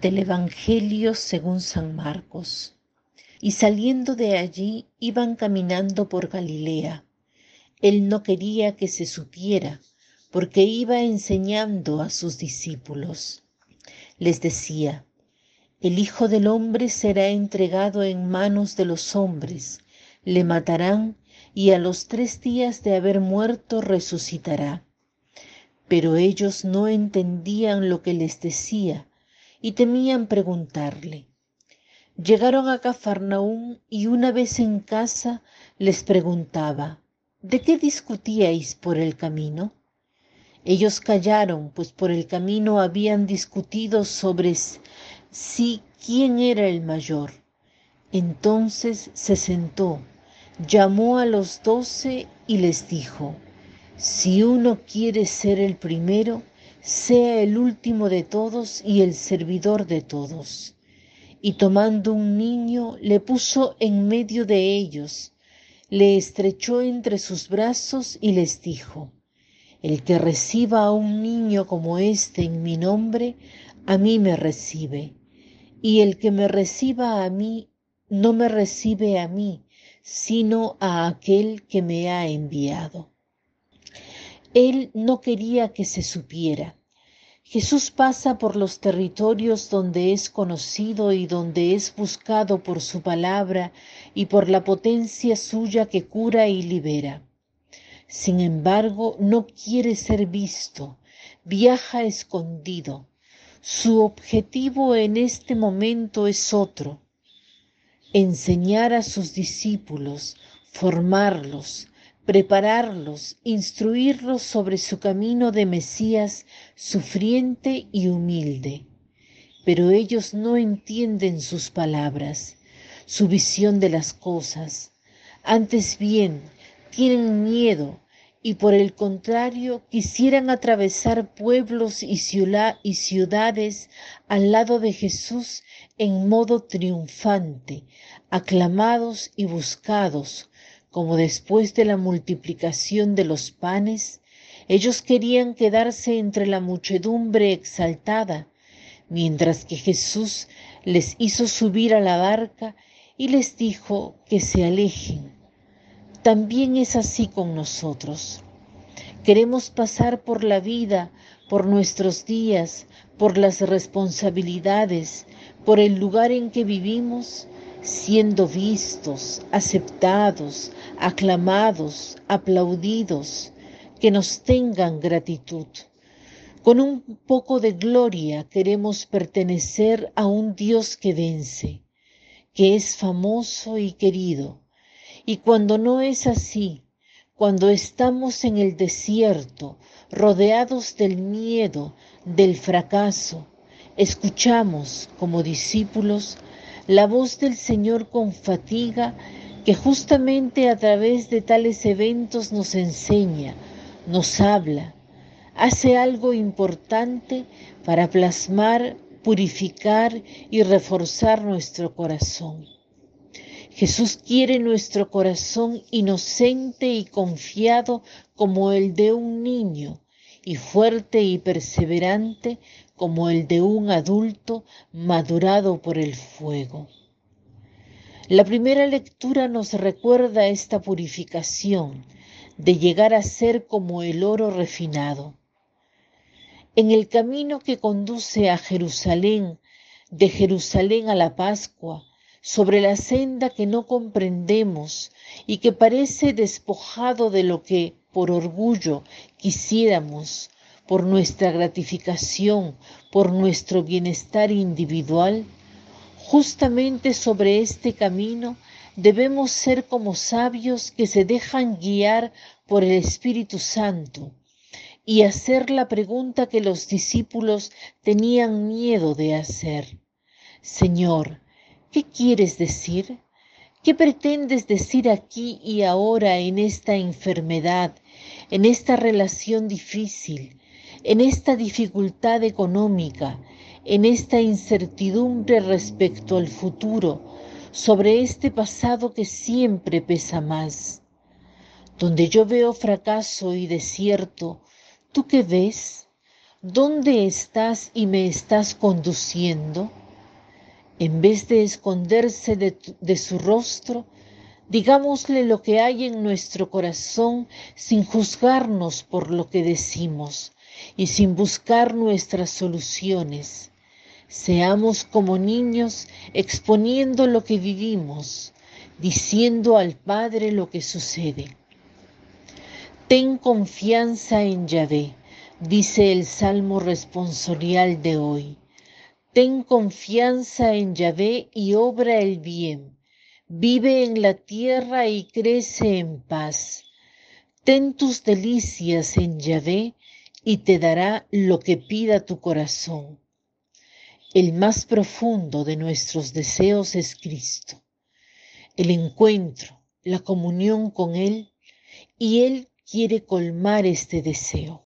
Del Evangelio según San Marcos. Y saliendo de allí iban caminando por Galilea. Él no quería que se supiera, porque iba enseñando a sus discípulos. Les decía, el Hijo del Hombre será entregado en manos de los hombres, le matarán y a los tres días de haber muerto resucitará. Pero ellos no entendían lo que les decía y temían preguntarle. Llegaron a Cafarnaúm y una vez en casa les preguntaba, ¿de qué discutíais por el camino? Ellos callaron, pues por el camino habían discutido sobre si quién era el mayor. Entonces se sentó, llamó a los doce y les dijo, si uno quiere ser el primero, sea el último de todos y el servidor de todos. Y tomando un niño, le puso en medio de ellos, le estrechó entre sus brazos y les dijo, El que reciba a un niño como este en mi nombre, a mí me recibe, y el que me reciba a mí, no me recibe a mí, sino a aquel que me ha enviado. Él no quería que se supiera. Jesús pasa por los territorios donde es conocido y donde es buscado por su palabra y por la potencia suya que cura y libera. Sin embargo, no quiere ser visto, viaja escondido. Su objetivo en este momento es otro, enseñar a sus discípulos, formarlos, prepararlos, instruirlos sobre su camino de Mesías sufriente y humilde. Pero ellos no entienden sus palabras, su visión de las cosas. Antes bien, tienen miedo y por el contrario quisieran atravesar pueblos y, ciudades al lado de Jesús en modo triunfante, aclamados y buscados como después de la multiplicación de los panes, ellos querían quedarse entre la muchedumbre exaltada, mientras que Jesús les hizo subir a la barca y les dijo que se alejen. También es así con nosotros. Queremos pasar por la vida, por nuestros días, por las responsabilidades, por el lugar en que vivimos, siendo vistos, aceptados, aclamados, aplaudidos, que nos tengan gratitud. Con un poco de gloria queremos pertenecer a un Dios que vence, que es famoso y querido. Y cuando no es así, cuando estamos en el desierto, rodeados del miedo, del fracaso, escuchamos como discípulos la voz del Señor con fatiga que justamente a través de tales eventos nos enseña, nos habla, hace algo importante para plasmar, purificar y reforzar nuestro corazón. Jesús quiere nuestro corazón inocente y confiado como el de un niño y fuerte y perseverante como el de un adulto madurado por el fuego. La primera lectura nos recuerda esta purificación de llegar a ser como el oro refinado. En el camino que conduce a Jerusalén, de Jerusalén a la Pascua, sobre la senda que no comprendemos y que parece despojado de lo que por orgullo quisiéramos, por nuestra gratificación, por nuestro bienestar individual, Justamente sobre este camino debemos ser como sabios que se dejan guiar por el Espíritu Santo y hacer la pregunta que los discípulos tenían miedo de hacer. Señor, ¿qué quieres decir? ¿Qué pretendes decir aquí y ahora en esta enfermedad, en esta relación difícil, en esta dificultad económica, en esta incertidumbre respecto al futuro, sobre este pasado que siempre pesa más. Donde yo veo fracaso y desierto, ¿tú qué ves? ¿dónde estás y me estás conduciendo? En vez de esconderse de, su rostro, Digámosle lo que hay en nuestro corazón sin juzgarnos por lo que decimos y sin buscar nuestras soluciones. Seamos como niños exponiendo lo que vivimos, diciendo al Padre lo que sucede. Ten confianza en Yahvé, dice el Salmo responsorial de hoy. Ten confianza en Yahvé y obra el bien Vive en la tierra y crece en paz. Ten tus delicias en Yahvé y te dará lo que pida tu corazón. El más profundo de nuestros deseos es Cristo. El encuentro, la comunión con Él, y Él quiere colmar este deseo.